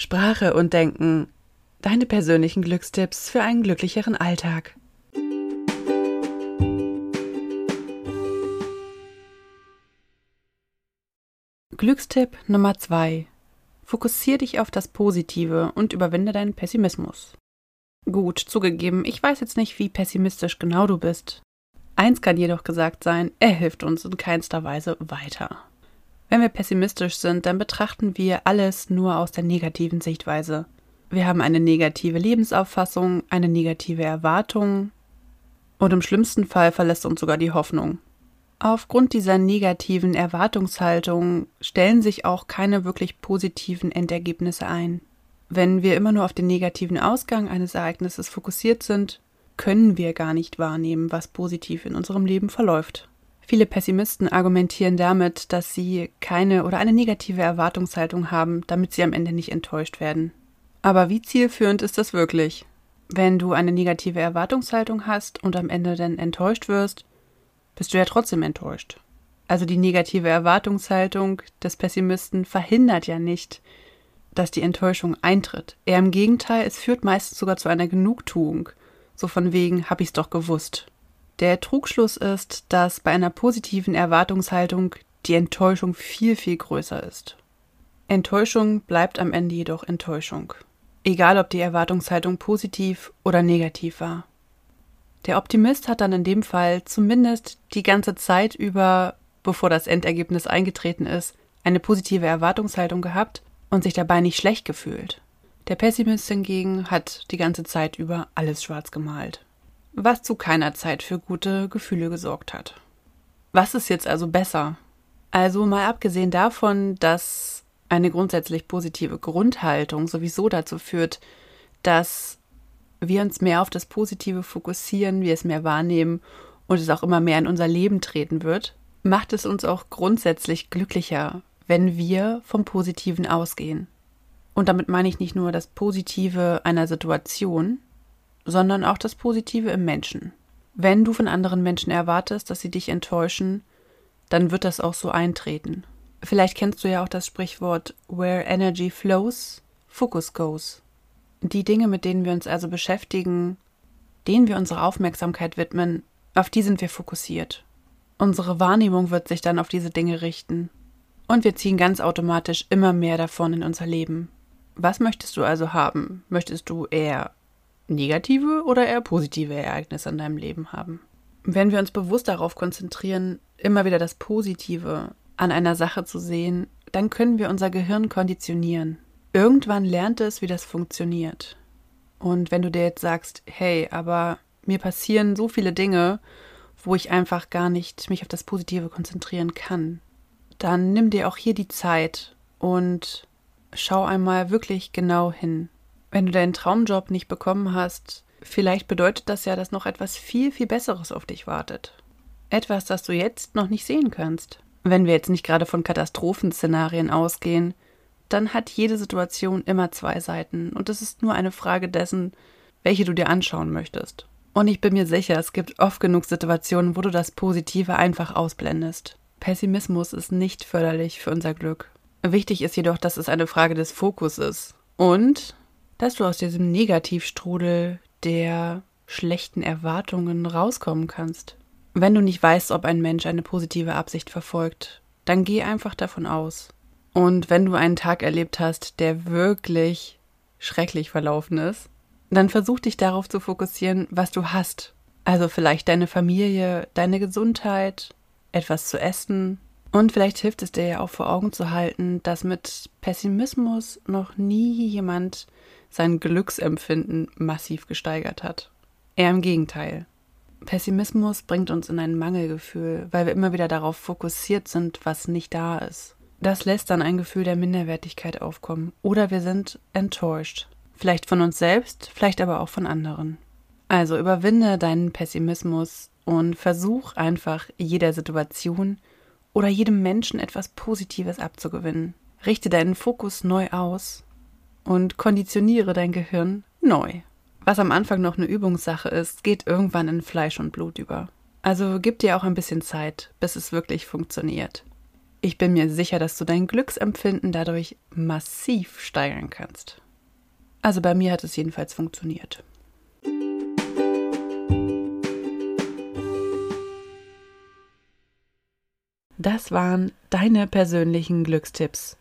Sprache und Denken. Deine persönlichen Glückstipps für einen glücklicheren Alltag. Glückstipp Nummer 2. Fokussier dich auf das Positive und überwinde deinen Pessimismus. Gut, zugegeben, ich weiß jetzt nicht, wie pessimistisch genau du bist. Eins kann jedoch gesagt sein, er hilft uns in keinster Weise weiter. Wenn wir pessimistisch sind, dann betrachten wir alles nur aus der negativen Sichtweise. Wir haben eine negative Lebensauffassung, eine negative Erwartung und im schlimmsten Fall verlässt uns sogar die Hoffnung. Aufgrund dieser negativen Erwartungshaltung stellen sich auch keine wirklich positiven Endergebnisse ein. Wenn wir immer nur auf den negativen Ausgang eines Ereignisses fokussiert sind, können wir gar nicht wahrnehmen, was positiv in unserem Leben verläuft. Viele Pessimisten argumentieren damit, dass sie keine oder eine negative Erwartungshaltung haben, damit sie am Ende nicht enttäuscht werden. Aber wie zielführend ist das wirklich? Wenn du eine negative Erwartungshaltung hast und am Ende dann enttäuscht wirst, bist du ja trotzdem enttäuscht. Also die negative Erwartungshaltung des Pessimisten verhindert ja nicht, dass die Enttäuschung eintritt. Eher im Gegenteil, es führt meistens sogar zu einer Genugtuung. So von wegen, hab ich's doch gewusst. Der Trugschluss ist, dass bei einer positiven Erwartungshaltung die Enttäuschung viel, viel größer ist. Enttäuschung bleibt am Ende jedoch Enttäuschung. Egal, ob die Erwartungshaltung positiv oder negativ war. Der Optimist hat dann in dem Fall zumindest die ganze Zeit über, bevor das Endergebnis eingetreten ist, eine positive Erwartungshaltung gehabt und sich dabei nicht schlecht gefühlt. Der Pessimist hingegen hat die ganze Zeit über alles schwarz gemalt was zu keiner Zeit für gute Gefühle gesorgt hat. Was ist jetzt also besser? Also mal abgesehen davon, dass eine grundsätzlich positive Grundhaltung sowieso dazu führt, dass wir uns mehr auf das Positive fokussieren, wir es mehr wahrnehmen und es auch immer mehr in unser Leben treten wird, macht es uns auch grundsätzlich glücklicher, wenn wir vom Positiven ausgehen. Und damit meine ich nicht nur das Positive einer Situation, sondern auch das Positive im Menschen. Wenn du von anderen Menschen erwartest, dass sie dich enttäuschen, dann wird das auch so eintreten. Vielleicht kennst du ja auch das Sprichwort Where Energy flows, Focus goes. Die Dinge, mit denen wir uns also beschäftigen, denen wir unsere Aufmerksamkeit widmen, auf die sind wir fokussiert. Unsere Wahrnehmung wird sich dann auf diese Dinge richten. Und wir ziehen ganz automatisch immer mehr davon in unser Leben. Was möchtest du also haben? Möchtest du eher negative oder eher positive Ereignisse in deinem Leben haben. Wenn wir uns bewusst darauf konzentrieren, immer wieder das Positive an einer Sache zu sehen, dann können wir unser Gehirn konditionieren. Irgendwann lernt es, wie das funktioniert. Und wenn du dir jetzt sagst, hey, aber mir passieren so viele Dinge, wo ich einfach gar nicht mich auf das Positive konzentrieren kann, dann nimm dir auch hier die Zeit und schau einmal wirklich genau hin. Wenn du deinen Traumjob nicht bekommen hast, vielleicht bedeutet das ja, dass noch etwas viel, viel Besseres auf dich wartet. Etwas, das du jetzt noch nicht sehen kannst. Wenn wir jetzt nicht gerade von Katastrophenszenarien ausgehen, dann hat jede Situation immer zwei Seiten und es ist nur eine Frage dessen, welche du dir anschauen möchtest. Und ich bin mir sicher, es gibt oft genug Situationen, wo du das Positive einfach ausblendest. Pessimismus ist nicht förderlich für unser Glück. Wichtig ist jedoch, dass es eine Frage des Fokus ist. Und dass du aus diesem Negativstrudel der schlechten Erwartungen rauskommen kannst. Wenn du nicht weißt, ob ein Mensch eine positive Absicht verfolgt, dann geh einfach davon aus. Und wenn du einen Tag erlebt hast, der wirklich schrecklich verlaufen ist, dann versuch dich darauf zu fokussieren, was du hast. Also vielleicht deine Familie, deine Gesundheit, etwas zu essen. Und vielleicht hilft es dir ja auch vor Augen zu halten, dass mit Pessimismus noch nie jemand sein Glücksempfinden massiv gesteigert hat. Eher im Gegenteil. Pessimismus bringt uns in ein Mangelgefühl, weil wir immer wieder darauf fokussiert sind, was nicht da ist. Das lässt dann ein Gefühl der Minderwertigkeit aufkommen oder wir sind enttäuscht. Vielleicht von uns selbst, vielleicht aber auch von anderen. Also überwinde deinen Pessimismus und versuch einfach jeder Situation oder jedem Menschen etwas Positives abzugewinnen. Richte deinen Fokus neu aus und konditioniere dein Gehirn neu. Was am Anfang noch eine Übungssache ist, geht irgendwann in Fleisch und Blut über. Also gib dir auch ein bisschen Zeit, bis es wirklich funktioniert. Ich bin mir sicher, dass du dein Glücksempfinden dadurch massiv steigern kannst. Also bei mir hat es jedenfalls funktioniert. Das waren deine persönlichen Glückstipps